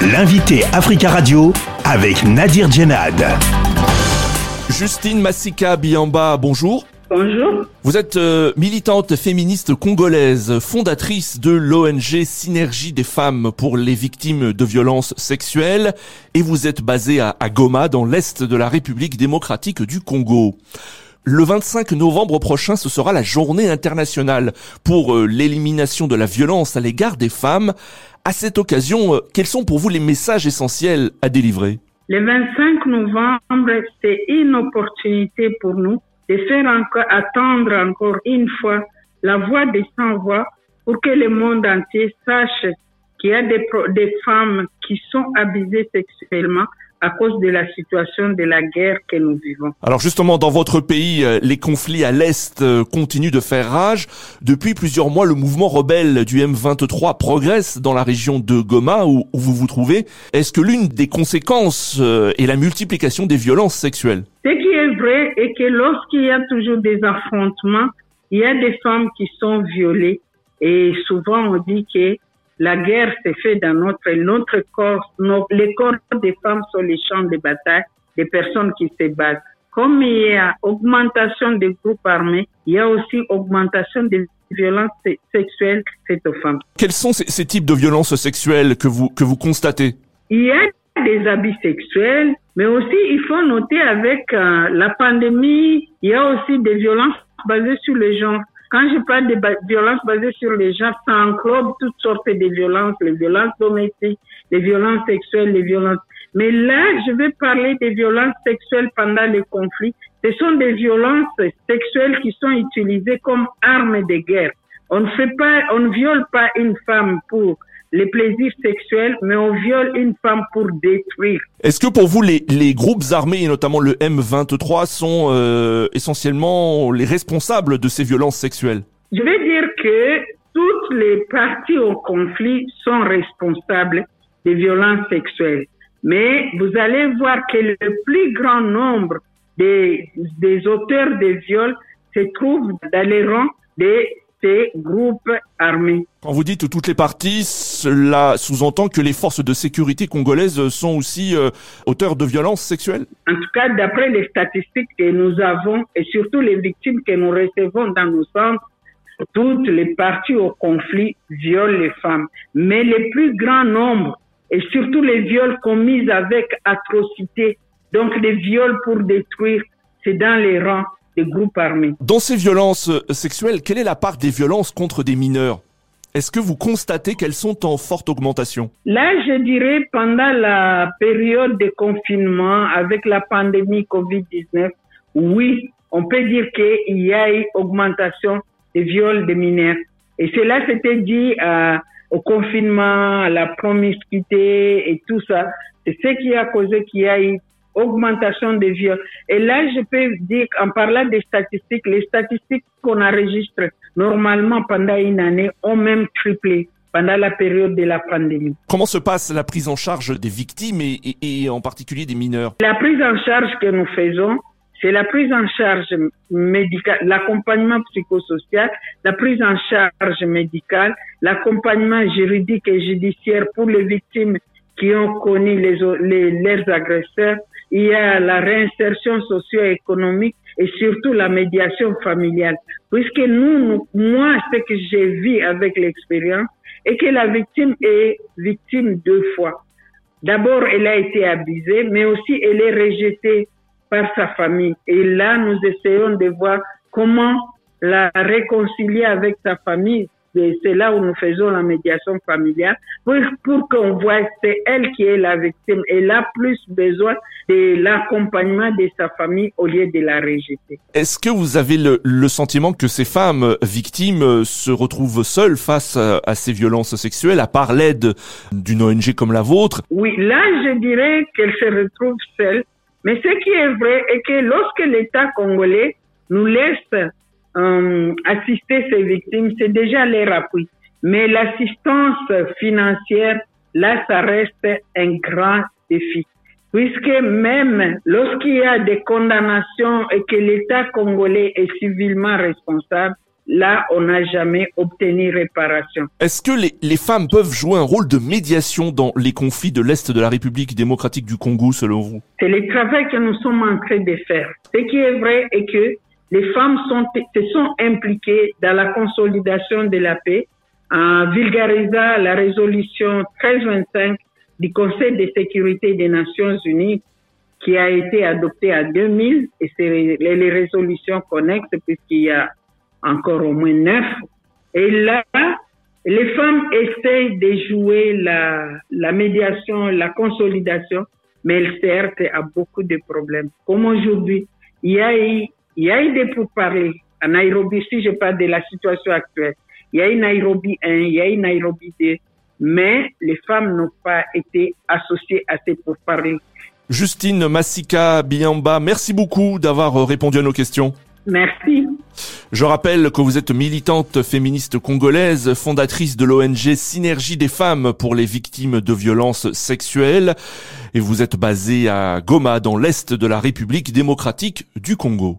L'invité Africa Radio avec Nadir Djenad. Justine Massika Biamba, bonjour. Bonjour. Vous êtes euh, militante féministe congolaise, fondatrice de l'ONG Synergie des femmes pour les victimes de violences sexuelles et vous êtes basée à, à Goma dans l'est de la République démocratique du Congo. Le 25 novembre prochain, ce sera la journée internationale pour euh, l'élimination de la violence à l'égard des femmes. À cette occasion, euh, quels sont pour vous les messages essentiels à délivrer? Le 25 novembre, c'est une opportunité pour nous de faire encore, attendre encore une fois la voix des sans-voix pour que le monde entier sache qu'il y a des, des femmes qui sont abusées sexuellement à cause de la situation de la guerre que nous vivons. Alors justement, dans votre pays, euh, les conflits à l'Est euh, continuent de faire rage. Depuis plusieurs mois, le mouvement rebelle du M23 progresse dans la région de Goma où, vous vous trouvez. Est-ce que l'une des conséquences euh, est la multiplication des violences sexuelles? Ce qui est vrai est que lorsqu'il y a toujours des affrontements, il y a des femmes qui sont violées et souvent on dit que la guerre s'est faite dans notre, notre corps. Nos, les corps des femmes sont les champs de bataille des personnes qui se battent. Comme il y a augmentation des groupes armés, il y a aussi augmentation des violences sexuelles faites aux femmes. Quels sont ces, ces types de violences sexuelles que vous, que vous constatez? Il y a des abus sexuels, mais aussi il faut noter avec euh, la pandémie, il y a aussi des violences basées sur le genre. Quand je parle de violences basées sur les gens, ça englobe toutes sortes de violences, les violences domestiques, les violences sexuelles, les violences. Mais là, je vais parler des violences sexuelles pendant les conflits. Ce sont des violences sexuelles qui sont utilisées comme armes de guerre. On ne fait pas, on ne viole pas une femme pour les plaisirs sexuels, mais on viole une femme pour détruire. Est-ce que pour vous, les, les groupes armés, et notamment le M23, sont euh, essentiellement les responsables de ces violences sexuelles? Je vais dire que toutes les parties au conflit sont responsables des violences sexuelles. Mais vous allez voir que le plus grand nombre des, des auteurs de viols se trouvent dans les rangs des ces groupes armés. Quand vous dites toutes les parties, cela sous-entend que les forces de sécurité congolaises sont aussi euh, auteurs de violences sexuelles? En tout cas, d'après les statistiques que nous avons et surtout les victimes que nous recevons dans nos centres, toutes les parties au conflit violent les femmes. Mais le plus grand nombre, et surtout les viols commis avec atrocité, donc les viols pour détruire, c'est dans les rangs groupes armés. Dans ces violences sexuelles, quelle est la part des violences contre des mineurs? Est-ce que vous constatez qu'elles sont en forte augmentation? Là, je dirais pendant la période de confinement avec la pandémie Covid-19, oui, on peut dire qu'il y a une augmentation des viols des mineurs. Et cela s'était dit euh, au confinement, à la promiscuité et tout ça. C'est ce qui a causé qu'il y a eu augmentation des viols. Et là, je peux dire, en parlant des statistiques, les statistiques qu'on enregistre normalement pendant une année ont même triplé pendant la période de la pandémie. Comment se passe la prise en charge des victimes et, et, en particulier des mineurs? La prise en charge que nous faisons, c'est la prise en charge médicale, l'accompagnement psychosocial, la prise en charge médicale, l'accompagnement juridique et judiciaire pour les victimes qui ont connu les, les, leurs agresseurs, il y a la réinsertion socio-économique et surtout la médiation familiale. Puisque nous, moi, ce que j'ai vu avec l'expérience est que la victime est victime deux fois. D'abord, elle a été abusée, mais aussi elle est rejetée par sa famille. Et là, nous essayons de voir comment la réconcilier avec sa famille c'est là où nous faisons la médiation familiale pour, pour qu'on voit c'est elle qui est la victime. Elle a plus besoin de l'accompagnement de sa famille au lieu de la rejeter. Est-ce que vous avez le, le, sentiment que ces femmes victimes se retrouvent seules face à, à ces violences sexuelles, à part l'aide d'une ONG comme la vôtre? Oui, là, je dirais qu'elles se retrouvent seules. Mais ce qui est vrai est que lorsque l'État congolais nous laisse euh, assister ces victimes, c'est déjà leur appui. Mais l'assistance financière, là, ça reste un grand défi. Puisque même lorsqu'il y a des condamnations et que l'État congolais est civilement responsable, là, on n'a jamais obtenu réparation. Est-ce que les, les, femmes peuvent jouer un rôle de médiation dans les conflits de l'Est de la République démocratique du Congo, selon vous? C'est le travail que nous sommes en train de faire. Ce qui est vrai est que les femmes sont, se sont impliquées dans la consolidation de la paix en vulgarisant la résolution 1325 du Conseil de sécurité des Nations Unies qui a été adoptée en 2000 et c'est les, résolutions connexes puisqu'il y a encore au moins neuf. Et là, les femmes essayent de jouer la, la médiation, la consolidation, mais elles heurtent à beaucoup de problèmes. Comme aujourd'hui, il y a eu, il y a eu des pourparlers à Nairobi, si je parle de la situation actuelle. Il y a eu Nairobi 1, il y a eu Nairobi 2, mais les femmes n'ont pas été associées à ces pourparlers. Justine Massika Biamba, merci beaucoup d'avoir répondu à nos questions. Merci. Je rappelle que vous êtes militante féministe congolaise, fondatrice de l'ONG Synergie des femmes pour les victimes de violences sexuelles et vous êtes basée à Goma dans l'est de la République démocratique du Congo.